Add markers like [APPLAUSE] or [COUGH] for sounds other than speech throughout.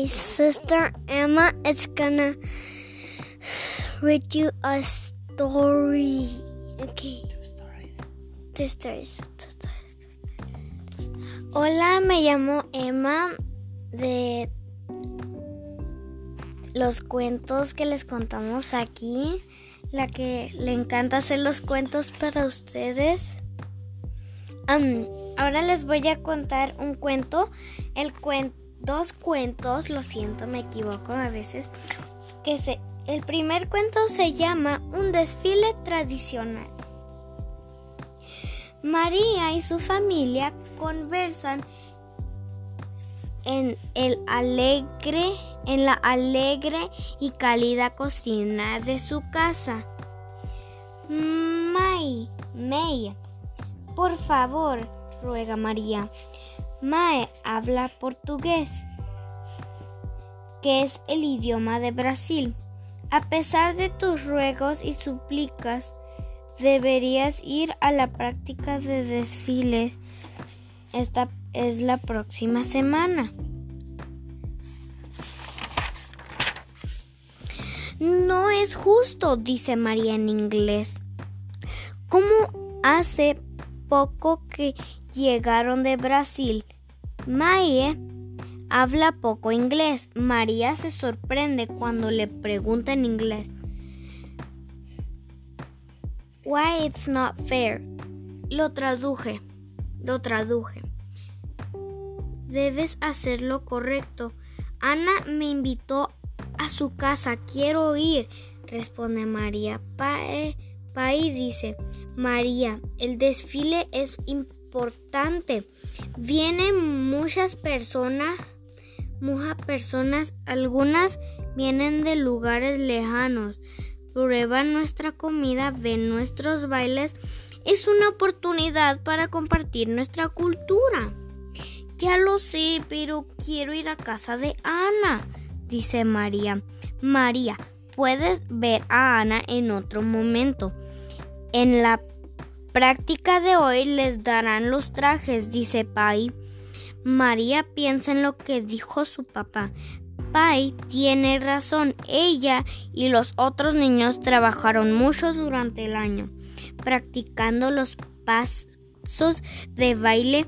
my sister Emma is gonna read you a story. Okay. Two stories. Two stories. Two stories. Hola, me llamo Emma de los cuentos que les contamos aquí. La que le encanta hacer los cuentos para ustedes. Am, ahora les voy a contar un cuento. El cuen- dos cuentos, lo siento, me equivoco a veces. Que se, el primer cuento se llama Un desfile tradicional. María y su familia conversan en el alegre, en la alegre y cálida cocina de su casa. May, May, por favor, ruega María. Mae habla portugués, que es el idioma de Brasil. A pesar de tus ruegos y súplicas, deberías ir a la práctica de desfiles. Esta es la próxima semana. No es justo, dice María en inglés. ¿Cómo hace poco que llegaron de Brasil? Mae habla poco inglés. María se sorprende cuando le pregunta en inglés. Why it's not fair. Lo traduje. Lo traduje. Debes hacer lo correcto. Ana me invitó a su casa. Quiero ir, responde María. Pai, Pai dice, María, el desfile es importante. Vienen muchas personas, muchas personas, algunas vienen de lugares lejanos. Prueban nuestra comida, ven nuestros bailes. Es una oportunidad para compartir nuestra cultura. Ya lo sé, pero quiero ir a casa de Ana, dice María. María, puedes ver a Ana en otro momento. En la práctica de hoy les darán los trajes, dice Pai. María piensa en lo que dijo su papá. Pai tiene razón. Ella y los otros niños trabajaron mucho durante el año, practicando los pasos de baile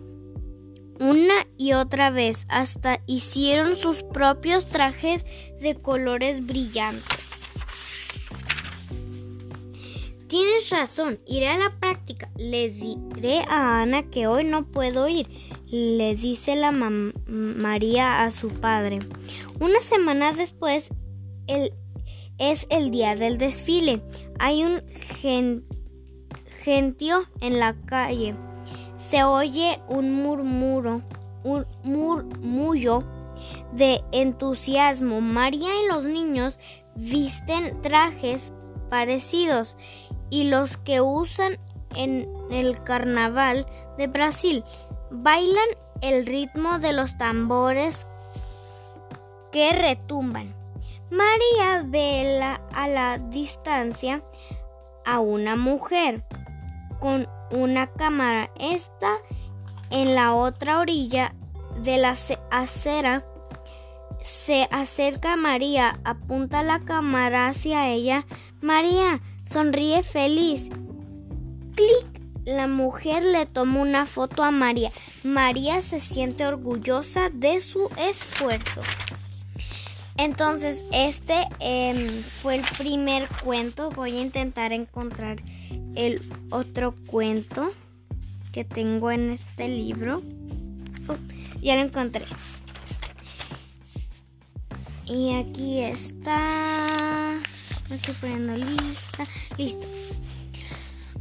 una y otra vez hasta hicieron sus propios trajes de colores brillantes. Tienes razón, iré a la práctica. Le diré a Ana que hoy no puedo ir, le dice la María a su padre. Una semana después es el día del desfile. Hay un gen, gentío en la calle. Se oye un murmuro, un murmullo de entusiasmo. María y los niños visten trajes parecidos y los que usan en el carnaval de Brasil bailan el ritmo de los tambores que retumban. María ve la, a la distancia a una mujer con una cámara. Está en la otra orilla de la acera. Se acerca a María, apunta la cámara hacia ella. María sonríe feliz. Clic. La mujer le toma una foto a María. María se siente orgullosa de su esfuerzo. Entonces, este eh, fue el primer cuento. Voy a intentar encontrar el otro cuento que tengo en este libro. Oh, ya lo encontré. Y aquí está. Me estoy poniendo lista. Listo.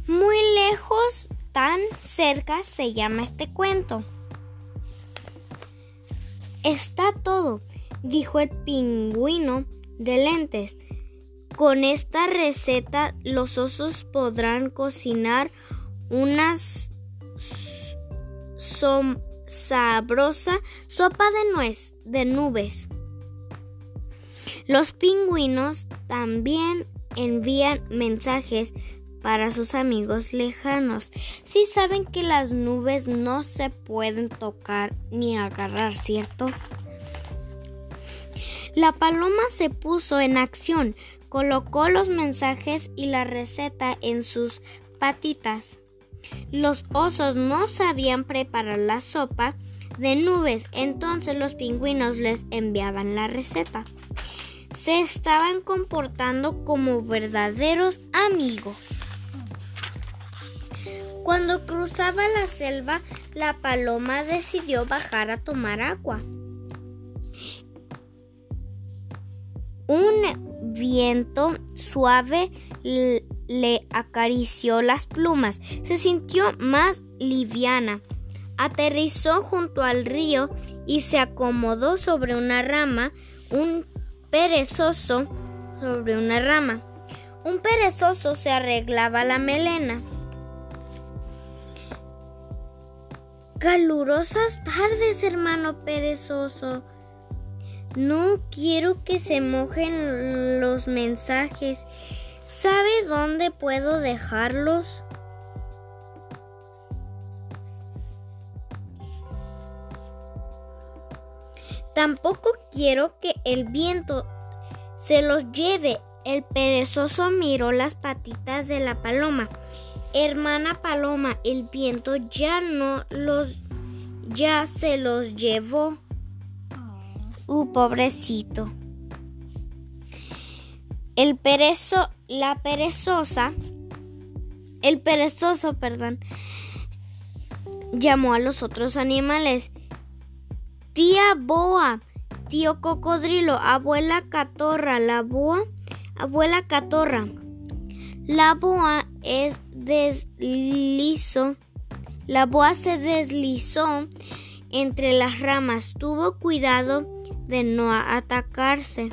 Muy lejos, tan cerca se llama este cuento. Está todo, dijo el pingüino de lentes. Con esta receta los osos podrán cocinar una sabrosa sopa de nuez de nubes. Los pingüinos también envían mensajes para sus amigos lejanos. Si saben que las nubes no se pueden tocar ni agarrar, ¿cierto? La paloma se puso en acción, colocó los mensajes y la receta en sus patitas. Los osos no sabían preparar la sopa de nubes, entonces los pingüinos les enviaban la receta. Se estaban comportando como verdaderos amigos. Cuando cruzaba la selva, la paloma decidió bajar a tomar agua. Un viento suave le acarició las plumas. Se sintió más liviana. Aterrizó junto al río y se acomodó sobre una rama, un perezoso sobre una rama. Un perezoso se arreglaba la melena. Calurosas tardes, hermano perezoso. No quiero que se mojen los mensajes. ¿Sabe dónde puedo dejarlos? Tampoco quiero que el viento se los lleve. El perezoso miró las patitas de la paloma. Hermana Paloma, el viento ya no los ya se los llevó. Uh, pobrecito. El perezo, la perezosa, el perezoso, perdón, llamó a los otros animales. Tía Boa, tío cocodrilo, abuela catorra, la boa, abuela catorra. La boa es deslizó. La boa se deslizó entre las ramas. Tuvo cuidado de no atacarse.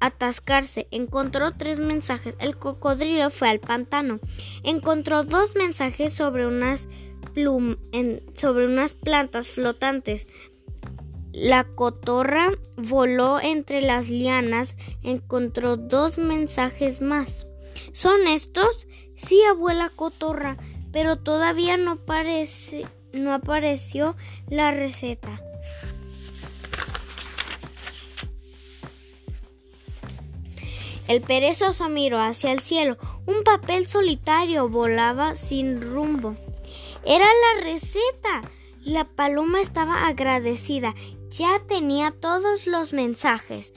Atascarse. Encontró tres mensajes. El cocodrilo fue al pantano. Encontró dos mensajes sobre unas sobre unas plantas flotantes. La cotorra voló entre las lianas. Encontró dos mensajes más. ¿Son estos? Sí, abuela cotorra, pero todavía no, parece, no apareció la receta. El perezoso miró hacia el cielo. Un papel solitario volaba sin rumbo. Era la receta. La paloma estaba agradecida. Ya tenía todos los mensajes.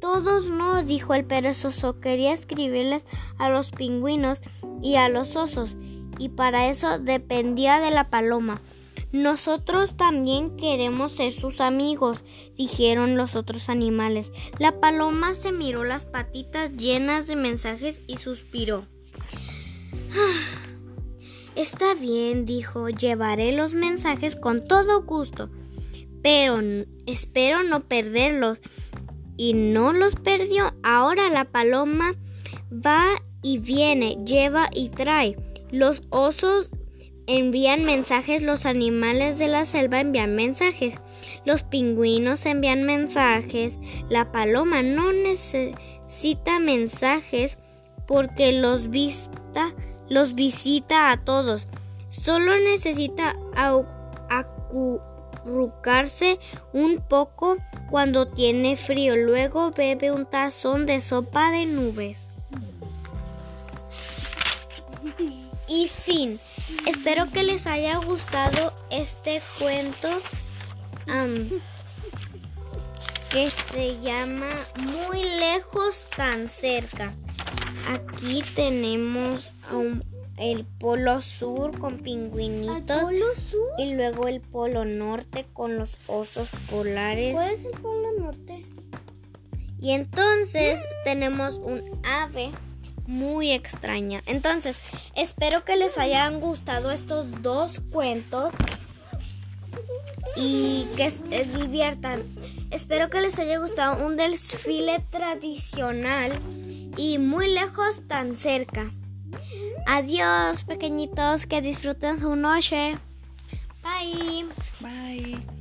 Todos no, dijo el perezoso. Quería escribirles a los pingüinos y a los osos, y para eso dependía de la paloma. Nosotros también queremos ser sus amigos, dijeron los otros animales. La paloma se miró las patitas llenas de mensajes y suspiró. Está bien, dijo, llevaré los mensajes con todo gusto, pero espero no perderlos y no los perdió. Ahora la paloma va y viene, lleva y trae. Los osos envían mensajes, los animales de la selva envían mensajes, los pingüinos envían mensajes, la paloma no necesita mensajes porque los, vista, los visita a todos. Solo necesita acurrucarse un poco cuando tiene frío. Luego bebe un tazón de sopa de nubes. [LAUGHS] Y fin. Espero que les haya gustado este cuento que se llama Muy lejos, tan cerca. Aquí tenemos el polo sur con pingüinitos. Y luego el polo norte con los osos polares. ¿Cuál es el polo norte? Y entonces tenemos un ave muy extraña. Entonces, espero que les hayan gustado estos dos cuentos y que se diviertan. Espero que les haya gustado un desfile tradicional y muy lejos tan cerca. Adiós, pequeñitos, que disfruten su noche. Bye. Bye.